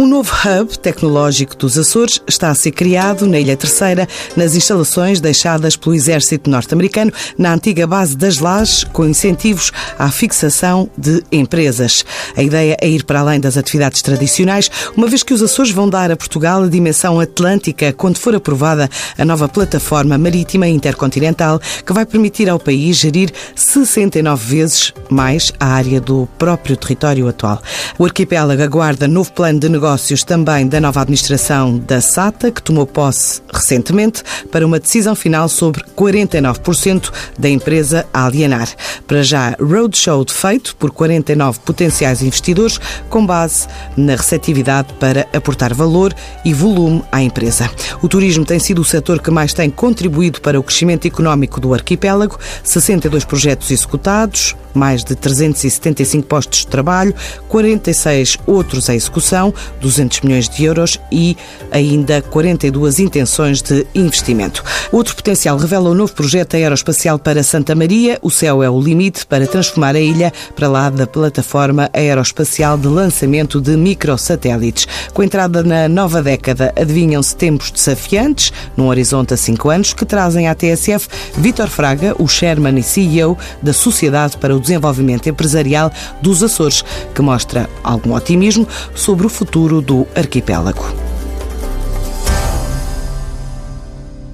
Um novo hub tecnológico dos Açores está a ser criado na Ilha Terceira, nas instalações deixadas pelo Exército norte-americano na antiga base das Lajes, com incentivos à fixação de empresas. A ideia é ir para além das atividades tradicionais, uma vez que os Açores vão dar a Portugal a dimensão atlântica quando for aprovada a nova plataforma marítima intercontinental que vai permitir ao país gerir 69 vezes mais a área do próprio território atual. O arquipélago aguarda novo plano de negócio negócios também da nova administração da SATA, que tomou posse recentemente, para uma decisão final sobre 49% da empresa a alienar. Para já, roadshow feito por 49 potenciais investidores, com base na receptividade para aportar valor e volume à empresa. O turismo tem sido o setor que mais tem contribuído para o crescimento económico do arquipélago, 62 projetos executados, mais de 375 postos de trabalho, 46 outros em execução, 200 milhões de euros e ainda 42 intenções de investimento. Outro potencial revela o novo projeto aeroespacial para Santa Maria. O céu é o limite para transformar a ilha para lá da plataforma aeroespacial de lançamento de microsatélites. Com a entrada na nova década, adivinham-se tempos desafiantes, num horizonte a cinco anos, que trazem à TSF Vítor Fraga, o chairman e CEO da Sociedade para o desenvolvimento empresarial dos Açores, que mostra algum otimismo sobre o futuro do arquipélago.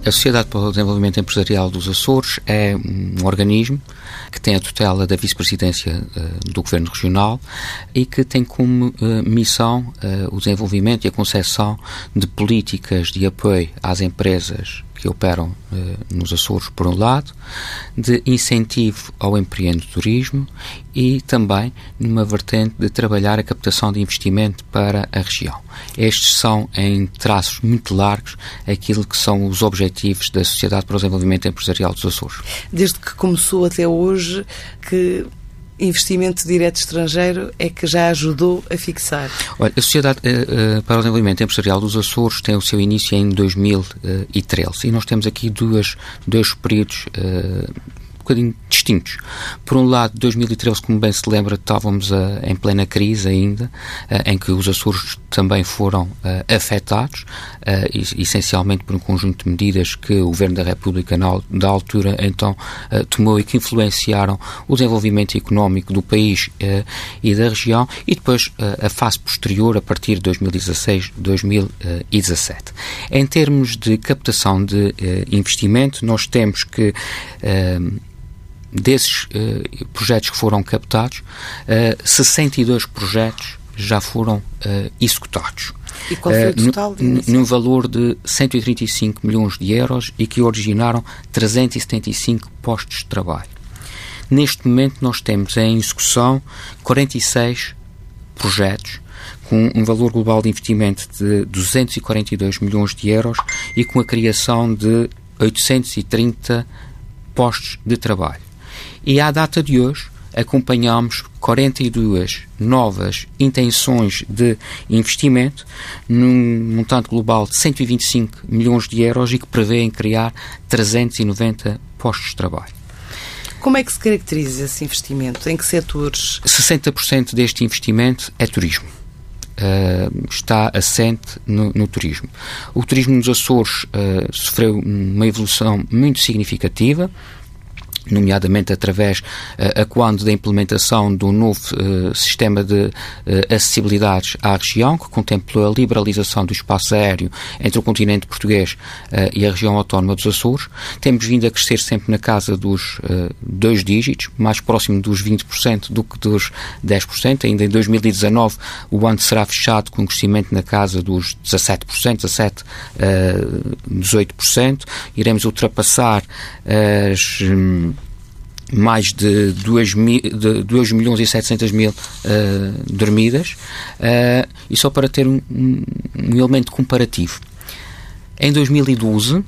A Sociedade para o Desenvolvimento Empresarial dos Açores é um organismo que tem a tutela da vice-presidência uh, do Governo Regional e que tem como uh, missão uh, o desenvolvimento e a concessão de políticas de apoio às empresas que operam eh, nos Açores, por um lado, de incentivo ao empreendedorismo e também numa vertente de trabalhar a captação de investimento para a região. Estes são, em traços muito largos, aquilo que são os objetivos da Sociedade para o Desenvolvimento Empresarial dos Açores. Desde que começou até hoje, que investimento direto estrangeiro é que já ajudou a fixar? Olha, a Sociedade uh, para o Desenvolvimento Empresarial dos Açores tem o seu início em 2013 e nós temos aqui duas, dois períodos uh, bocadinho distintos. Por um lado, 2013, como bem se lembra, estávamos uh, em plena crise ainda, uh, em que os Açores também foram uh, afetados, essencialmente por um conjunto de medidas que o Governo da República, na, da altura, então, tomou e que influenciaram o desenvolvimento económico do país e da região, e depois a fase posterior, a partir de 2016, 2017. Em termos de captação de investimento, nós temos que desses uh, projetos que foram captados, uh, eh, 62 projetos já foram uh, executados. E qual foi o total? Uh, num valor de 135 milhões de euros e que originaram 375 postos de trabalho. Neste momento, nós temos em execução 46 projetos com um valor global de investimento de 242 milhões de euros e com a criação de 830 postos de trabalho. E à data de hoje, acompanhamos 42 novas intenções de investimento num montante global de 125 milhões de euros e que prevêem criar 390 postos de trabalho. Como é que se caracteriza esse investimento? Em que setores? 60% deste investimento é turismo. Uh, está assente no, no, turismo. O turismo nos Açores uh, sofreu uma evolução muito significativa nomeadamente através uh, a quando da implementação do novo uh, sistema de uh, acessibilidades à região, que contemplou a liberalização do espaço aéreo entre o continente português e a região autónoma dos Açores. Temos vindo a crescer sempre na casa dos dois dígitos, mais próximo dos 20% do que dos 10%. Ainda em 2019 o ano será fechado com um crescimento na casa dos 17%, 17%, 18%. Iremos ultrapassar as. Um, mais de 2, mil, de 2 milhões e 700 mil uh, dormidas, uh, e só para ter um, um, elemento comparativo. Em 2012,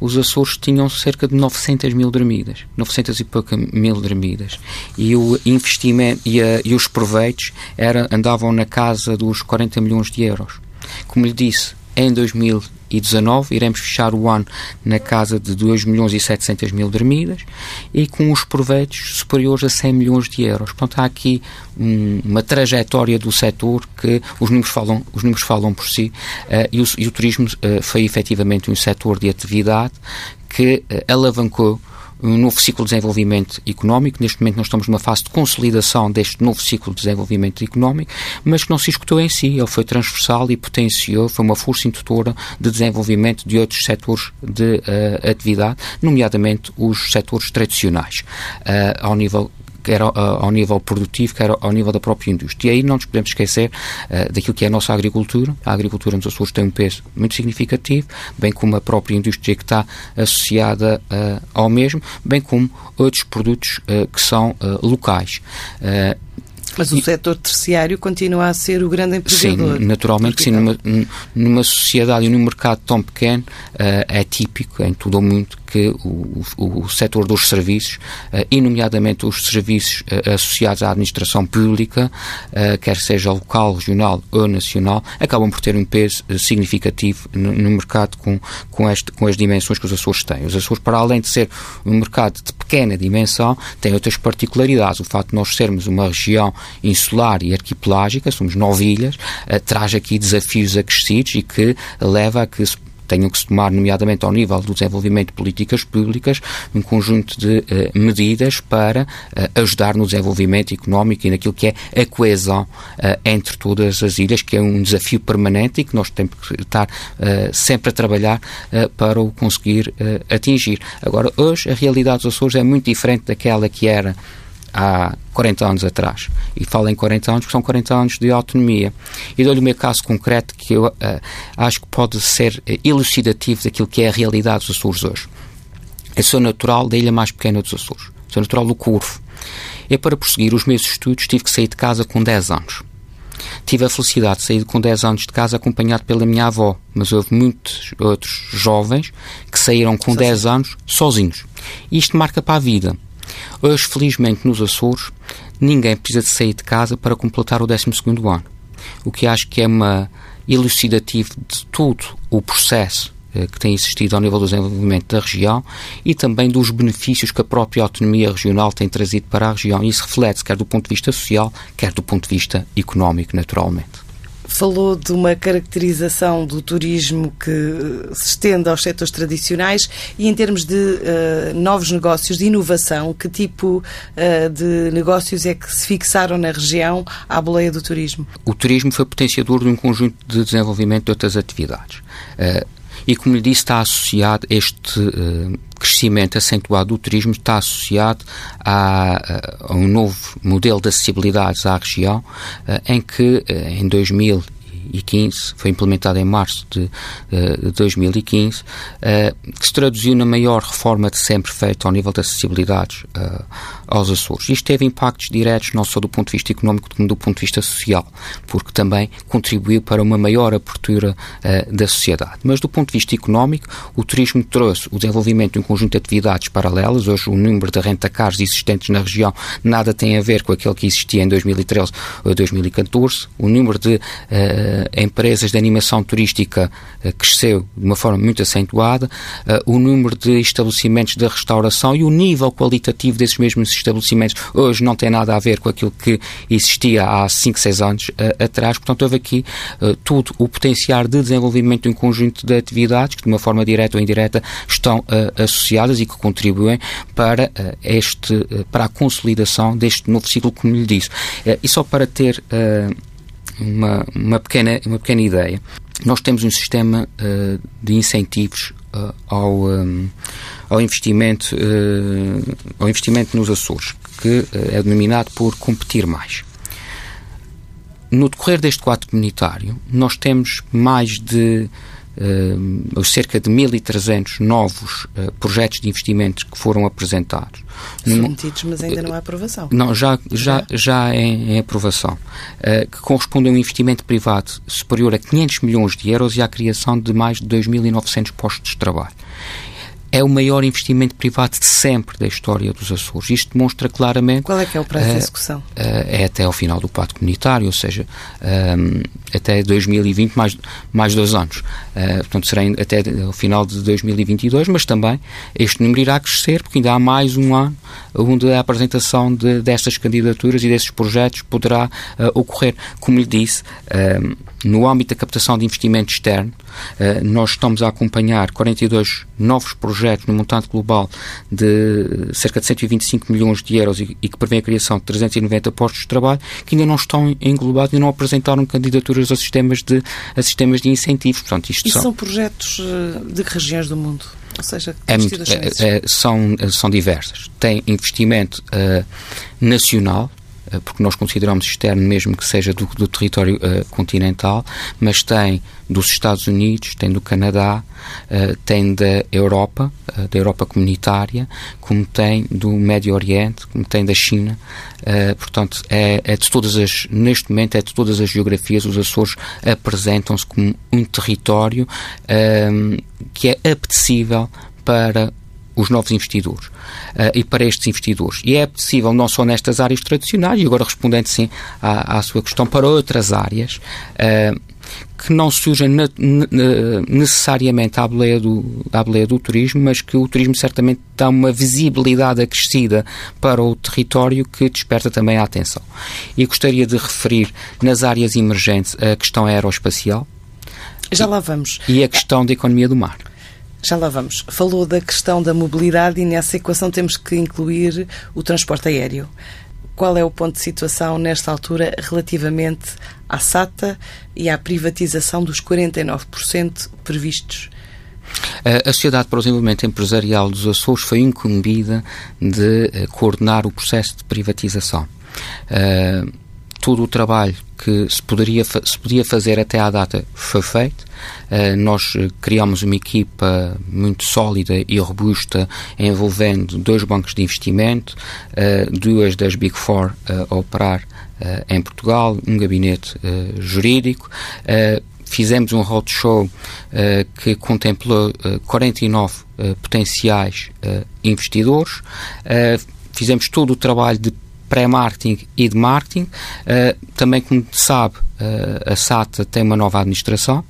os Açores tinham cerca de 900 mil dormidas, 900 e pouca mil dormidas, e o investimento e, a, e os proveitos era, andavam na casa dos 40 milhões de euros. Como lhe disse, em 2019 iremos fechar o ano na casa de 2 milhões e 700 mil dermidas e com os proveitos superiores a 100 milhões de euros. Portanto, há aqui um, uma trajetória do setor que os números falam, os números falam por si uh, e, o, e, o, turismo uh, foi efetivamente um setor de atividade que uh, alavancou um novo ciclo de desenvolvimento económico. Neste momento nós estamos numa fase de consolidação deste novo ciclo de desenvolvimento económico, mas que não se escutou em si. Ele foi transversal e potenciou, foi uma força indutora de desenvolvimento de outros setores de uh, atividade, nomeadamente os setores tradicionais, uh, ao nível quer ao, ao, nível produtivo, quer ao nível da própria indústria. E aí não nos podemos esquecer uh, daquilo que é a nossa agricultura. A agricultura nos Açores tem um peso muito significativo, bem como a própria indústria que está associada uh, ao mesmo, bem como outros produtos uh, que são locais. Mas o setor terciário continua a ser o grande empregador. Sim, naturalmente, sim. Numa, numa sociedade e num mercado tão pequeno, uh, é típico em todo o mundo que o, o, o setor dos serviços, uh, e nomeadamente os serviços uh, associados à administração pública, uh, quer seja local, regional ou nacional, acabam por ter um peso significativo no, no, mercado com, com, este, com as dimensões que os Açores têm. Os Açores, para além de ser um mercado de pequena dimensão, tem outras particularidades. O facto de nós sermos uma região insular e arquipelágica, somos nove ilhas, traz aqui desafios acrescidos e que leva a que tenham que se tomar, nomeadamente ao nível do desenvolvimento de políticas públicas, um conjunto de uh, medidas para uh, ajudar no desenvolvimento económico e naquilo que é a coesão uh, entre todas as ilhas, que é um desafio permanente e que nós temos que estar sempre a trabalhar para o conseguir atingir. Agora, hoje, a realidade dos Açores é muito diferente daquela que era há 40 anos atrás. E falo em 40 anos porque são 40 anos de autonomia. E dou-lhe o meu caso concreto que eu uh, acho que pode ser uh, elucidativo daquilo que é a realidade dos Açores hoje. Eu sou natural da ilha mais pequena dos Açores. Sou natural do Curvo. E para prosseguir os meus estudos tive que sair de casa com 10 anos. Tive a felicidade de sair com 10 anos de casa acompanhado pela minha avó, mas houve muitos outros jovens que saíram com Sozinho. 10 anos sozinhos. Isto marca para a vida Hoje, felizmente, nos Açores, ninguém precisa de sair de casa para completar o 12 ano. O que acho que é uma elucidativo de todo o processo eh, que tem existido ao nível do desenvolvimento da região e também dos benefícios que a própria autonomia regional tem trazido para a região. Isso reflete-se quer do ponto de vista social, quer do ponto de vista económico, naturalmente. Falou de uma caracterização do turismo que se estende aos setores tradicionais e, em termos de uh, novos negócios, de inovação, que tipo uh, de negócios é que se fixaram na região à boleia do turismo? O turismo foi potenciador de um conjunto de desenvolvimento de outras atividades. Uh, e, como lhe disse, está associado este uh, crescimento acentuado do turismo, está associado a, a, um novo modelo de acessibilidades à região, uh, em que uh, em 2000 2015, foi implementado em março de, eh, de 2015, eh, que se traduziu na maior reforma de sempre feita ao nível de acessibilidades eh, aos Açores. Isto teve impactos diretos não só do ponto de vista económico, como do ponto de vista social, porque também contribuiu para uma maior abertura da sociedade. Mas do ponto de vista económico, o turismo trouxe o desenvolvimento de um conjunto de atividades paralelas. Hoje, o número de renta-cars existentes na região nada tem a ver com aquele que existia em 2013 ou 2014. O número de uh, empresas de animação turística uh, cresceu de uma forma muito acentuada, uh, o número de estabelecimentos de restauração e o nível qualitativo desses mesmos estabelecimentos hoje não tem nada a ver com aquilo que existia há 5, 6 anos atrás. Portanto, houve aqui tudo o potencial de desenvolvimento de um conjunto de atividades que, de uma forma direta ou indireta, estão associadas e que contribuem para, este, para a consolidação deste novo ciclo, como lhe disse. e só para ter uma, uma, pequena, uma pequena ideia. Nós temos um sistema uh, de incentivos uh, ao, um, eh, ao, investimento, uh, ao investimento nos Açores, que é denominado por competir mais. No decorrer deste quadro comunitário, nós temos mais de uh, cerca de 1.300 novos uh, projetos de investimento que foram apresentados. Submetidos, mas ainda não há aprovação. Não, já, já, já é em aprovação. Uh, que corresponde a um investimento privado superior a 500 milhões de euros e à criação de mais de 2.900 postos de trabalho. É o maior investimento privado de sempre da história dos Açores. Isto demonstra claramente. Qual é que é o prazo uh, de execução? Uh, é até ao final do pacto comunitário, ou seja, um, até 2020, mais, mais dois anos. Uh, portanto, será até ao final de 2022, mas também este número irá crescer, porque ainda há mais um ano onde a apresentação de, destas candidaturas e desses projetos poderá ocorrer. Como lhe disse, no âmbito da captação de investimento externo, eh, nós estamos a acompanhar 42 novos projetos no montante global de cerca de 125 milhões de euros e, que prevê a criação de 390 postos de trabalho que ainda não estão englobados e não apresentaram candidaturas a sistemas de, a sistemas de incentivos. Portanto, isto são... são projetos eh, de que regiões do mundo? Ou seja, é, é, é, são, são diversas. Tem investimento uh, nacional, eh, porque nós consideramos externo mesmo que seja do, do território uh, continental, mas tem dos Estados Unidos, tem do Canadá, uh, tem da Europa, uh, da Europa comunitária, como tem do Médio Oriente, como tem da China. portanto, é, é, de todas as, neste momento, é de todas as geografias, os Açores apresentam-se como um território que é apetecível para os novos investidores uh, e para estes investidores. E é possível não só nestas áreas tradicionais, e agora respondendo sim à, à sua questão, para outras áreas. Uh, que não surgem necessariamente à boleia, do, à boleia do turismo, mas que o turismo certamente dá uma visibilidade acrescida para o território que desperta também a atenção. E gostaria de referir nas áreas emergentes a questão aeroespacial. Já lá vamos. E a questão da economia do mar. Já lá vamos. Falou da questão da mobilidade e nessa equação temos que incluir o transporte aéreo. Qual é o ponto de situação nesta altura relativamente à SATA e à privatização dos 49% previstos? A Sociedade para o Desenvolvimento Empresarial dos Açores foi incumbida de eh, coordenar o processo de privatização. Uh, todo o trabalho que se, poderia, se podia fazer até à data foi feito. Uh, nós criamos uma equipa muito sólida e robusta envolvendo dois bancos de investimento, uh, duas das Big Four a operar em Portugal, um gabinete jurídico. Fizemos um roadshow que contemplou 49 potenciais investidores. fizemos todo o trabalho de pré-marketing e de marketing. Uh, também, como sabe, uh, a SATA tem uma nova administração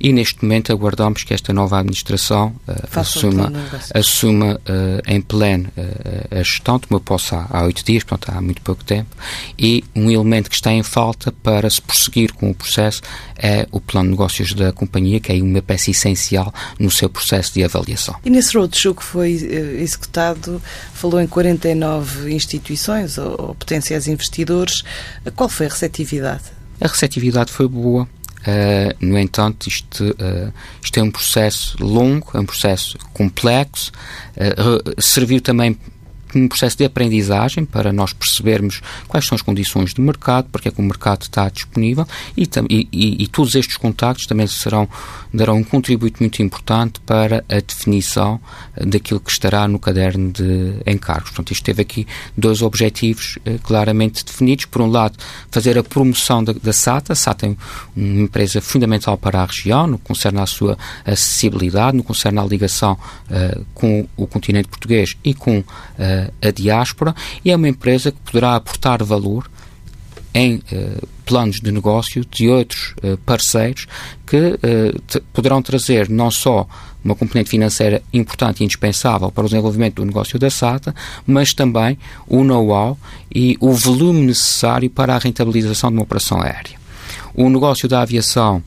e neste momento aguardamos que esta nova administração uh, assuma, assuma uh, em pleno uh, a gestão, tomou posse há, há oito dias, portanto há muito pouco tempo, e um elemento que está em falta para se prosseguir com o processo é o plano de negócios da companhia, que é uma peça essencial no seu processo de avaliação. E nesse roadshow que foi executado, falou em 49 instituições ou, ou potenciais investidores, qual foi a receptividade? A receptividade foi boa. Uh, no entanto, isto, uh, isto é um processo longo, é um processo complexo, uh, serviu também um processo de aprendizagem para nós percebermos quais são as condições do mercado, porque é que o mercado está disponível e, e, e todos estes contactos também serão, darão um contributo muito importante para a definição eh, daquilo que estará no caderno de encargos. Portanto, isto teve aqui dois objetivos eh, claramente definidos. Por um lado, fazer a promoção da, da SATA. A SATA é uma empresa fundamental para a região, no que concerne à sua acessibilidade, no que concerne à ligação uh, com o continente português e com uh, a diáspora e é uma empresa que poderá aportar valor em uh, planos de negócio de outros uh, parceiros que uh, poderão trazer não só uma componente financeira importante e indispensável para o desenvolvimento do negócio da SATA, mas também o know-how e o volume necessário para a rentabilização de uma operação aérea. O negócio da aviação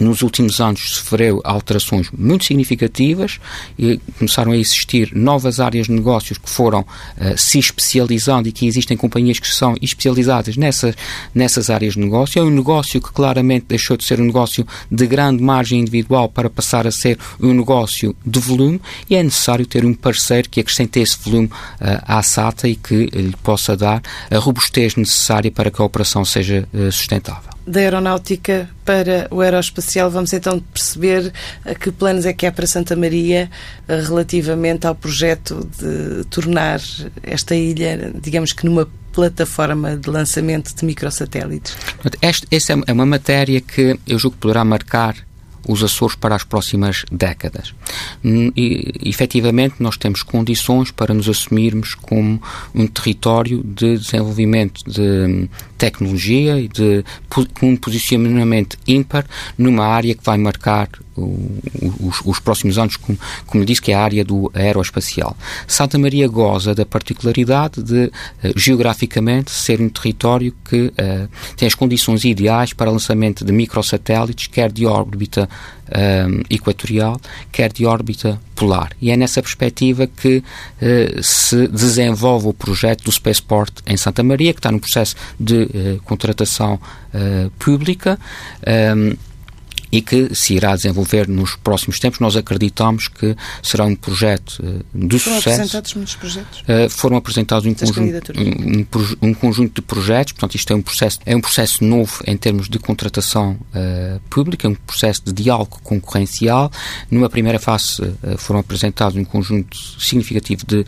nos últimos anos sofreu alterações muito significativas e começaram a existir novas áreas de negócios que foram uh, se especializando e que existem companhias que são especializadas nessa, nessas áreas de negócio. É um negócio que claramente deixou de ser um negócio de grande margem individual para passar a ser um negócio de volume e é necessário ter um parceiro que acrescente esse volume uh, à SATA e que lhe possa dar a robustez necessária para que a operação seja uh, sustentável da aeronáutica para o aeroespacial, vamos então perceber que planos é que há para Santa Maria eh, relativamente ao projeto de tornar esta ilha, digamos que numa plataforma de lançamento de microsatélites. Esta, essa é uma matéria que eu julgo que poderá marcar os Açores para as próximas décadas. E, efetivamente, nós temos condições para nos assumirmos como um território de desenvolvimento de tecnologia e de um posicionamento ímpar numa área que vai marcar os, os, próximos anos, como, como disse, que é a área do aeroespacial. Santa Maria goza da particularidade de, uh, geograficamente, ser um território que uh, tem as condições ideais para lançamento de microsatélites, quer de órbita uh, equatorial, quer de órbita polar. E é nessa perspectiva que se desenvolve o projeto do Spaceport em Santa Maria, que está no processo de contratação pública. E que se irá desenvolver nos próximos tempos. Nós acreditamos que será um projeto uh, de foram sucesso. Foram apresentados muitos projetos? Uh, foram apresentados um conjunto, um, um, conjunto de projetos, portanto isto é um processo, é um processo novo em termos de contratação uh, pública, um processo de diálogo concorrencial. Numa primeira fase foram apresentados um conjunto significativo de,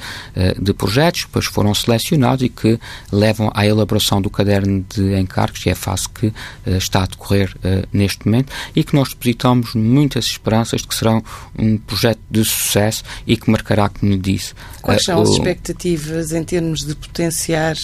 de projetos, depois foram selecionados e que levam à elaboração do caderno de encargos, que é a fase que está a decorrer neste momento, e que nós depositamos muitas esperanças de que será um projeto de sucesso e que marcará, como disse. Quais são as expectativas em termos de potenciar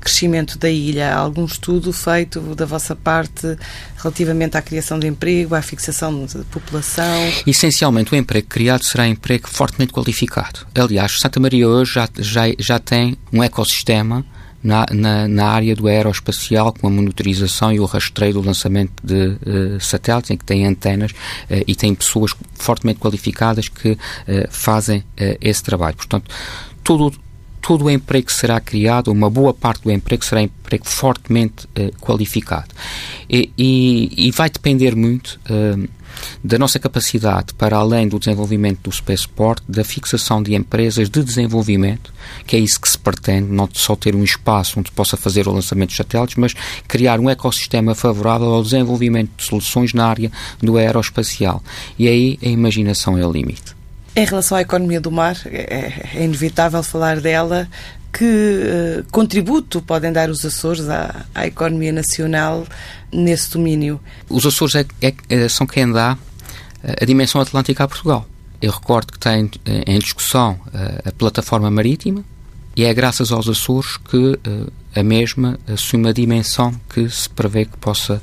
crescimento da ilha? Há algum estudo feito da vossa parte relativamente à criação de emprego, à fixação de população? Essencialmente, o emprego criado será emprego fortemente qualificado. Aliás, Santa Maria hoje já, já, já tem um ecossistema na, na, na, área do aeroespacial, com a monitorização e o rastreio do lançamento de uh, satélites, em que tem antenas uh, e tem pessoas fortemente qualificadas que uh, fazem esse trabalho. Portanto, todo, todo o emprego que será criado, uma boa parte do emprego será emprego fortemente qualificado. E, e, e, vai depender muito da nossa capacidade para além do desenvolvimento do spaceport, da fixação de empresas de desenvolvimento, que é isso que se pretende, não só ter um espaço onde possa fazer o lançamento de satélites, mas criar um ecossistema favorável ao desenvolvimento de soluções na área do aeroespacial. E aí a imaginação é o limite. Em relação à economia do mar, é, é inevitável falar dela. Que uh, contributo podem dar os Açores à, à economia nacional nesse domínio? Os Açores é, é, é são quem dá eh, a dimensão atlântica a Portugal. Eu recordo que tem eh, em discussão a plataforma marítima e é graças aos Açores que a mesma assume a dimensão que se prevê que possa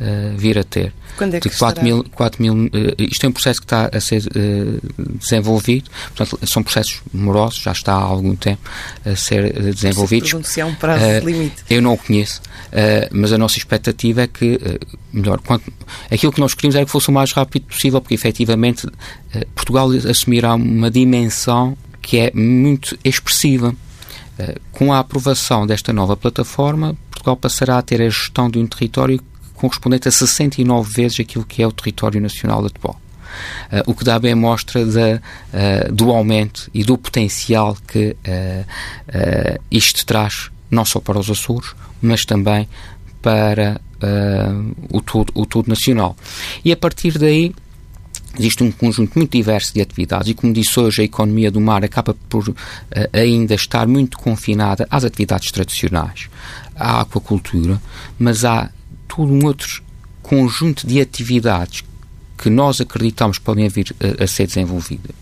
uh, vir a ter. Quando é que de 4 mil, 4 mil uh, Isto é um processo que está a ser uh, desenvolvido, portanto, são processos morosos, já está há algum tempo a ser desenvolvidos. Se é um prazo limite. Eu não o conheço, mas a nossa expectativa é que, melhor, quanto, aquilo que nós queríamos era que fosse o mais rápido possível, porque efetivamente Portugal assumirá uma dimensão que é muito expressiva. Com a aprovação desta nova plataforma, Portugal passará a ter a gestão de um território correspondente a 69 vezes aquilo que é o território nacional atual. Uh, o que dá bem mostra uh, do aumento e do potencial que uh, isto traz, não só para os Açores, mas também para o, todo, o todo nacional. E a partir daí, Existe um conjunto muito diverso de atividades e, como disse hoje, a economia do mar acaba por uh, ainda estar muito confinada às atividades tradicionais, à aquacultura, mas há todo um outro conjunto de atividades que nós acreditamos podem vir a, a ser desenvolvidas.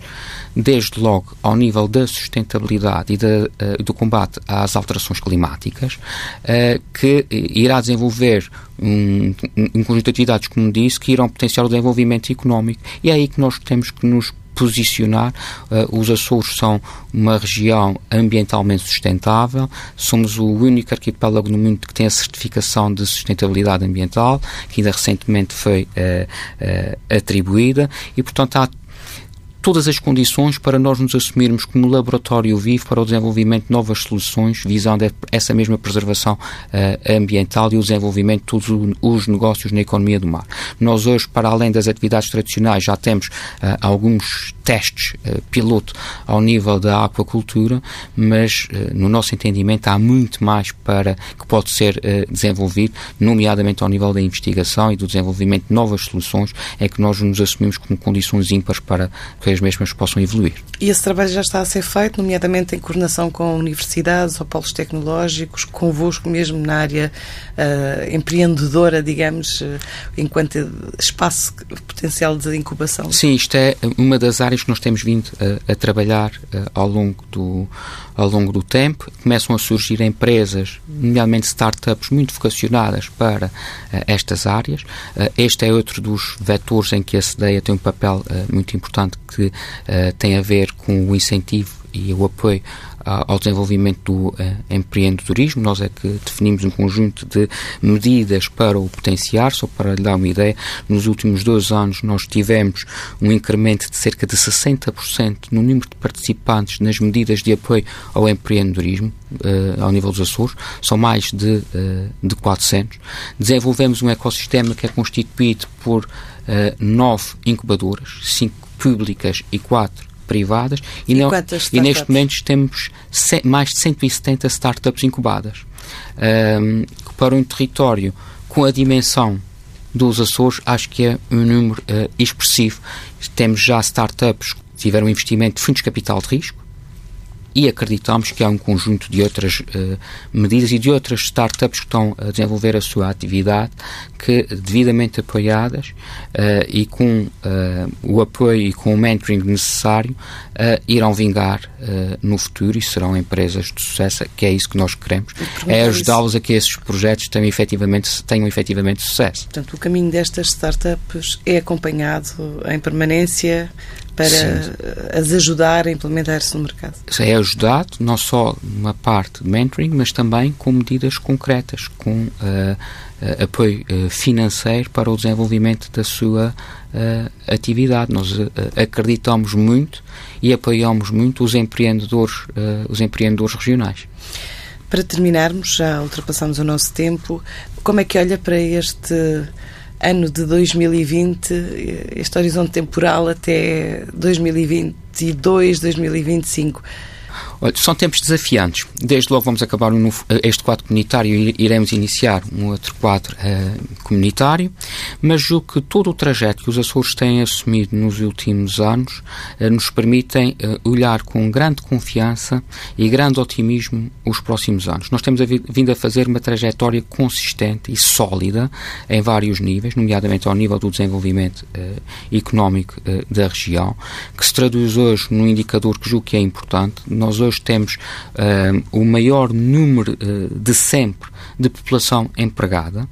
Desde logo ao nível da sustentabilidade e da, uh, do combate às alterações climáticas, uh, que irá desenvolver um, um, conjunto de atividades, como disse, que irão potenciar o desenvolvimento económico. E é aí que nós temos que nos posicionar. Uh, os Açores são uma região ambientalmente sustentável, somos o único arquipélago no mundo que tem a certificação de sustentabilidade ambiental, que ainda recentemente foi uh, uh, atribuída, e portanto há todas as condições para nós nos assumirmos como laboratório vivo para o desenvolvimento de novas soluções, visando essa mesma preservação uh, ambiental e o desenvolvimento de todos os negócios na economia do mar. Nós hoje, para além das atividades tradicionais, já temos uh, alguns testes uh, piloto ao nível da aquacultura, mas uh, no nosso entendimento há muito mais para que pode ser uh, desenvolvido, nomeadamente ao nível da investigação e do desenvolvimento de novas soluções, é que nós nos assumimos como condições ímpares para que as mesmas possam evoluir. E esse trabalho já está a ser feito, nomeadamente em coordenação com universidades ou polos tecnológicos, convosco mesmo na área empreendedora, digamos, enquanto espaço potencial de incubação? Sim, isto é uma das áreas que nós temos vindo a, a trabalhar uh, ao, longo do, ao longo do tempo. Começam a surgir empresas, nomeadamente startups, muito vocacionadas para uh, estas áreas. Uh, este é outro dos vetores em que a CDEA tem um papel muito importante que tem a ver com o incentivo e o apoio ao desenvolvimento do uh, empreendedorismo. Nós é que definimos um conjunto de medidas para o potenciar, só para lhe dar uma ideia, nos últimos dois anos nós tivemos um incremento de cerca de 60% no número de participantes nas medidas de apoio ao empreendedorismo uh, ao nível dos Açores, são mais de, uh, de 400. Desenvolvemos um ecossistema que é constituído por nove incubadoras, cinco públicas e quatro privadas e, e, não, e neste momento temos mais de 170 startups incubadas um, para um território com a dimensão dos Açores, acho que é um número uh, expressivo. Temos já startups que tiveram investimento de fundos de capital de risco, e acreditamos que há um conjunto de outras uh, medidas e de outras startups que estão a desenvolver a sua atividade que, devidamente apoiadas uh, e com uh, o apoio e com o mentoring necessário, irão vingar no futuro e serão empresas de sucesso, que é isso que nós queremos, é ajudá-los a que esses projetos tenham efetivamente, tenham efetivamente sucesso. Portanto, o caminho destas startups é acompanhado em permanência para Sim. as ajudar a implementar-se no mercado. É ajudado não só numa parte de mentoring, mas também com medidas concretas, com uh, uh, apoio uh, financeiro para o desenvolvimento da sua atividade. Nós acreditamos muito e apoiamos muito os empreendedores, os empreendedores regionais. Para terminarmos, já ultrapassamos o nosso tempo, como é que olha para este ano de 2020, este horizonte temporal até 2022, 2025. Olha, são tempos desafiantes. Desde logo vamos acabar um eh, este quadro comunitário e iremos iniciar um outro quadro uh, comunitário, mas julgo que todo o trajeto que os Açores têm assumido nos últimos anos uh, nos permitem uh, olhar com grande confiança e grande otimismo os próximos anos. Nós temos a vindo a fazer uma trajetória consistente e sólida em vários níveis, nomeadamente ao nível do desenvolvimento económico da região, que se traduz hoje num indicador que julgo que é importante. Nós hoje temos uh, o maior número uh, de sempre de população empregada.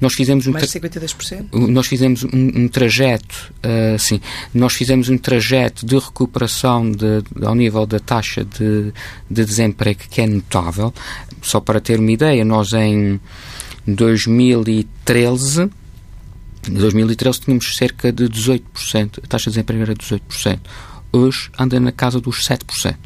Nós fizemos um Mais de 52%? Nós fizemos um, um trajeto, uh, sim, nós fizemos um trajeto de recuperação de, ao nível da taxa de, de desemprego que é notável. Só para ter uma ideia, nós em 2013 em 2013 tínhamos cerca de 18%, a taxa de desemprego era 18%. Hoje anda na casa dos 7%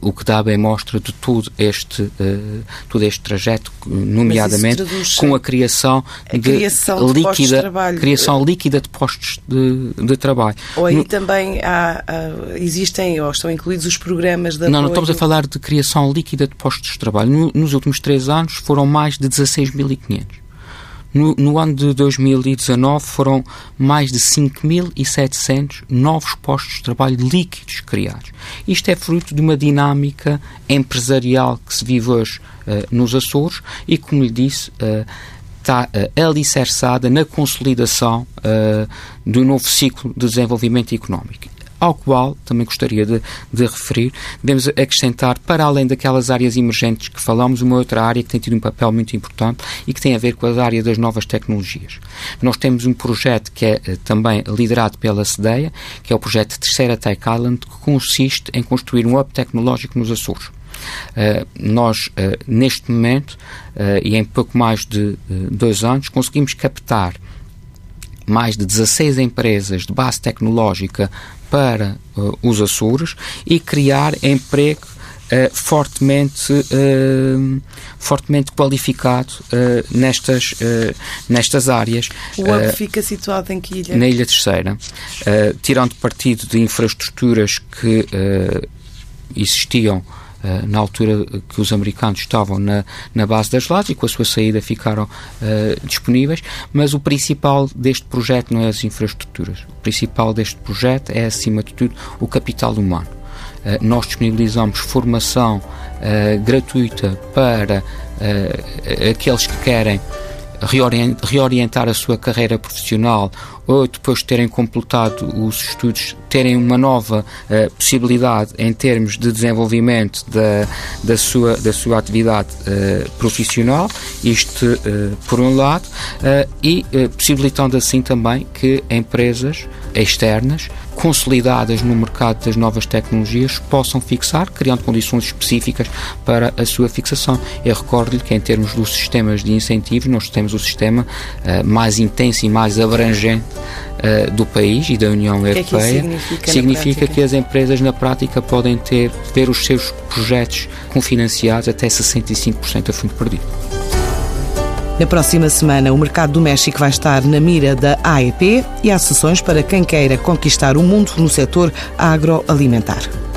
o que dá bem mostra de todo este, uh, todo este trajeto, nomeadamente com a criação, a de, criação de líquida, criação líquida de postos de, de trabalho. Ou aí no, também há, há, existem ou estão incluídos os programas da. Não, não estamos a falar de criação líquida de postos de trabalho. No, nos últimos três anos foram mais de 16.500. No, no, ano de 2019 foram mais de 5.700 novos postos de trabalho líquidos criados. Isto é fruto de uma dinâmica empresarial que se vive hoje uh, nos Açores e, como lhe disse, uh, está uh, alicerçada na consolidação uh, do novo ciclo de desenvolvimento económico ao qual também gostaria de, de, referir, devemos acrescentar, para além daquelas áreas emergentes que falamos, uma outra área que tem tido um papel muito importante e que tem a ver com a área das novas tecnologias. Nós temos um projeto que é eh, também liderado pela CDEA, que é o projeto Terceira Tech Island, que consiste em construir um hub tecnológico nos Açores. Uh, nós, uh, neste momento, uh, e em pouco mais de dois anos, conseguimos captar mais de 16 empresas de base tecnológica para uh, os Açores e criar emprego fortemente, fortemente qualificado nestas, nestas áreas. O hub fica situado em que ilha? Na Ilha Terceira, tirando partido de infraestruturas que existiam Uh, na altura que os americanos estavam na, na base das lajes e com a sua saída ficaram uh, disponíveis, mas o principal deste projeto não é as infraestruturas. O principal deste projeto é, acima de tudo, o capital humano. Uh, nós disponibilizamos formação gratuita para aqueles que querem reorientar a sua carreira profissional ou depois de terem completado os estudos, terem uma nova uh, possibilidade em termos de desenvolvimento da, da, sua, da sua atividade uh, profissional, isto uh, por um lado, e possibilitando assim também que empresas externas consolidadas no mercado das novas tecnologias possam fixar, criando condições específicas para a sua fixação. Eu recordo-lhe que, em termos dos sistemas de incentivos, nós temos o sistema uh, mais intenso e mais abrangente uh, do país e da União é Europeia. Que significa, significa que as empresas, na prática, podem ter, ter os seus projetos confinanciados até 65% a fundo perdido. Na próxima semana, o mercado do México vai estar na mira da AEP e há sessões para quem queira conquistar o mundo no setor agroalimentar.